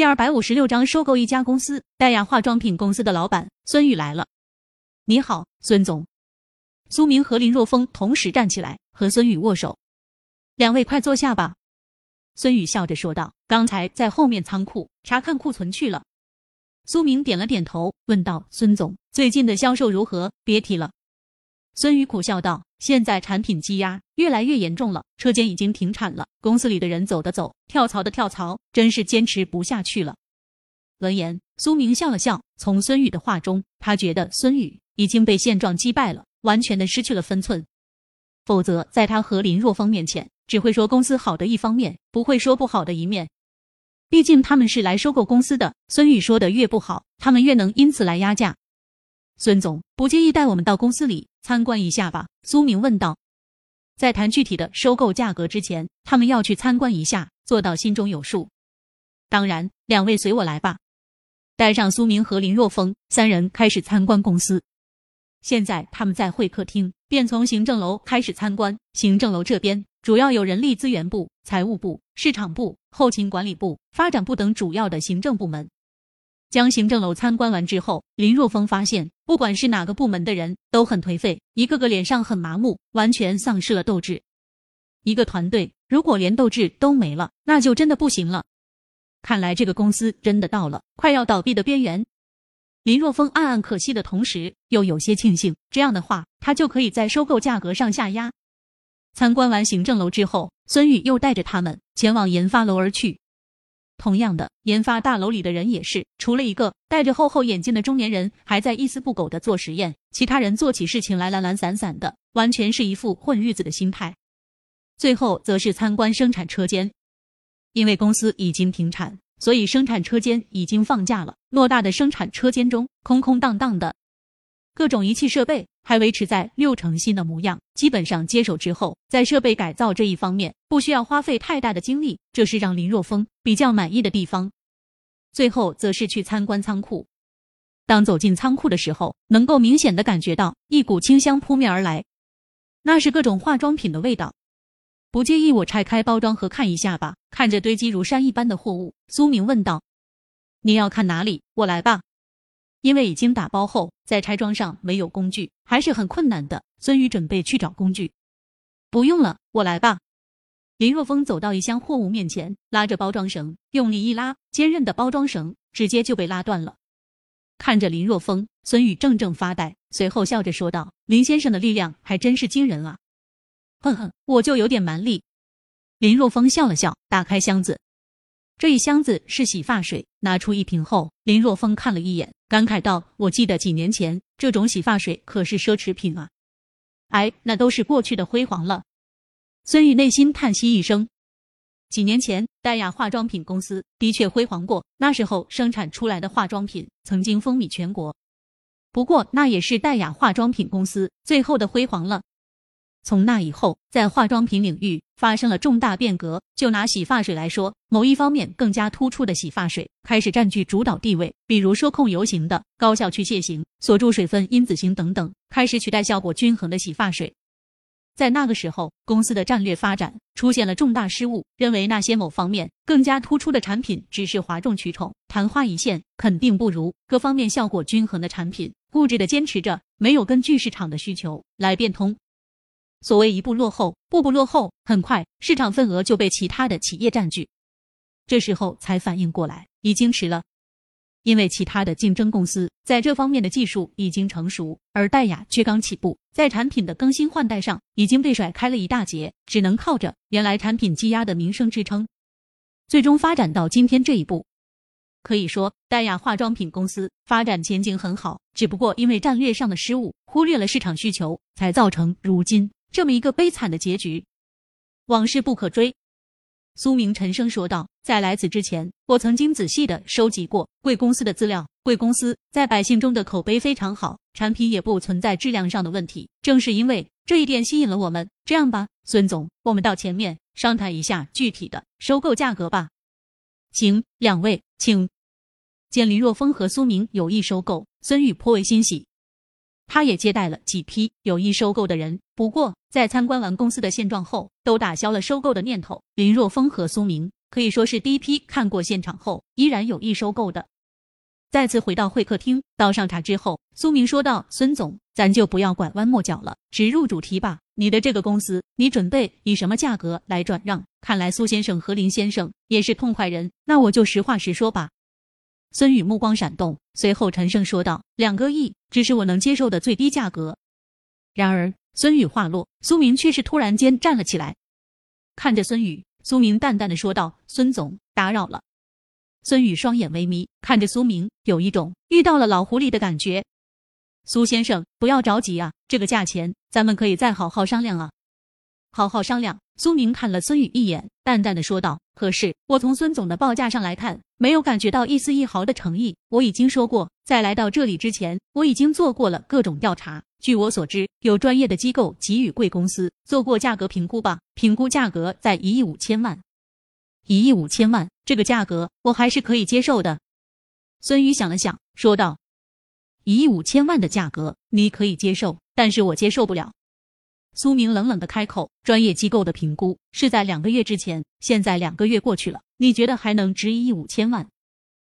第二百五十六章收购一家公司，戴雅化妆品公司的老板孙宇来了。你好，孙总。苏明和林若风同时站起来和孙宇握手。两位快坐下吧。孙宇笑着说道：“刚才在后面仓库查看库存去了。”苏明点了点头，问道：“孙总，最近的销售如何？”别提了。孙宇苦笑道：“现在产品积压越来越严重了，车间已经停产了。公司里的人走的走，跳槽的跳槽，真是坚持不下去了。”闻言，苏明笑了笑。从孙宇的话中，他觉得孙宇已经被现状击败了，完全的失去了分寸。否则，在他和林若风面前，只会说公司好的一方面，不会说不好的一面。毕竟他们是来收购公司的，孙宇说的越不好，他们越能因此来压价。孙总，不介意带我们到公司里参观一下吧？苏明问道。在谈具体的收购价格之前，他们要去参观一下，做到心中有数。当然，两位随我来吧。带上苏明和林若风三人开始参观公司。现在他们在会客厅，便从行政楼开始参观。行政楼这边主要有人力资源部、财务部、市场部、后勤管理部、发展部等主要的行政部门。将行政楼参观完之后，林若风发现，不管是哪个部门的人都很颓废，一个个脸上很麻木，完全丧失了斗志。一个团队如果连斗志都没了，那就真的不行了。看来这个公司真的到了快要倒闭的边缘。林若风暗暗可惜的同时，又有些庆幸，这样的话，他就可以在收购价格上下压。参观完行政楼之后，孙宇又带着他们前往研发楼而去。同样的，研发大楼里的人也是，除了一个戴着厚厚眼镜的中年人还在一丝不苟的做实验，其他人做起事情来懒懒散散的，完全是一副混日子的心态。最后则是参观生产车间，因为公司已经停产，所以生产车间已经放假了。偌大的生产车间中空空荡荡的。各种仪器设备还维持在六成新的模样，基本上接手之后，在设备改造这一方面不需要花费太大的精力，这是让林若风比较满意的地方。最后则是去参观仓库，当走进仓库的时候，能够明显的感觉到一股清香扑面而来，那是各种化妆品的味道。不介意我拆开包装盒看一下吧？看着堆积如山一般的货物，苏明问道：“你要看哪里？我来吧。”因为已经打包后，在拆装上没有工具，还是很困难的。孙宇准备去找工具，不用了，我来吧。林若风走到一箱货物面前，拉着包装绳，用力一拉，坚韧的包装绳直接就被拉断了。看着林若风，孙宇怔怔发呆，随后笑着说道：“林先生的力量还真是惊人啊。”哼哼，我就有点蛮力。林若风笑了笑，打开箱子。这一箱子是洗发水，拿出一瓶后，林若风看了一眼，感慨道：“我记得几年前这种洗发水可是奢侈品啊，哎，那都是过去的辉煌了。”孙宇内心叹息一声，几年前戴雅化妆品公司的确辉煌过，那时候生产出来的化妆品曾经风靡全国。不过那也是戴雅化妆品公司最后的辉煌了。从那以后，在化妆品领域发生了重大变革。就拿洗发水来说，某一方面更加突出的洗发水开始占据主导地位，比如说控油型的、高效去屑型、锁住水分因子型等等，开始取代效果均衡的洗发水。在那个时候，公司的战略发展出现了重大失误，认为那些某方面更加突出的产品只是哗众取宠、昙花一现，肯定不如各方面效果均衡的产品。固执的坚持着，没有根据市场的需求来变通。所谓一步落后，步步落后，很快市场份额就被其他的企业占据。这时候才反应过来，已经迟了。因为其他的竞争公司在这方面的技术已经成熟，而戴雅却刚起步，在产品的更新换代上已经被甩开了一大截，只能靠着原来产品积压的名声支撑，最终发展到今天这一步。可以说，戴雅化妆品公司发展前景很好，只不过因为战略上的失误，忽略了市场需求，才造成如今。这么一个悲惨的结局，往事不可追。苏明沉声说道：“在来此之前，我曾经仔细的收集过贵公司的资料。贵公司在百姓中的口碑非常好，产品也不存在质量上的问题。正是因为这一点吸引了我们。这样吧，孙总，我们到前面商谈一下具体的收购价格吧。”请两位，请。见林若风和苏明有意收购，孙宇颇为欣喜。他也接待了几批有意收购的人，不过在参观完公司的现状后，都打消了收购的念头。林若风和苏明可以说是第一批看过现场后依然有意收购的。再次回到会客厅，倒上茶之后，苏明说道：“孙总，咱就不要拐弯抹角了，直入主题吧。你的这个公司，你准备以什么价格来转让？看来苏先生和林先生也是痛快人，那我就实话实说吧。”孙宇目光闪动，随后沉声说道：“两个亿，只是我能接受的最低价格。”然而，孙宇话落，苏明却是突然间站了起来，看着孙宇，苏明淡淡的说道：“孙总，打扰了。”孙宇双眼微眯，看着苏明，有一种遇到了老狐狸的感觉。苏先生，不要着急啊，这个价钱咱们可以再好好商量啊。好好商量。苏明看了孙宇一眼，淡淡的说道：“可是我从孙总的报价上来看，没有感觉到一丝一毫的诚意。我已经说过，在来到这里之前，我已经做过了各种调查。据我所知，有专业的机构给予贵公司做过价格评估吧？评估价格在一亿五千万。”一亿五千万，这个价格我还是可以接受的。孙宇想了想，说道：“一亿五千万的价格你可以接受，但是我接受不了。”苏明冷冷的开口：“专业机构的评估是在两个月之前，现在两个月过去了，你觉得还能值一亿五千万？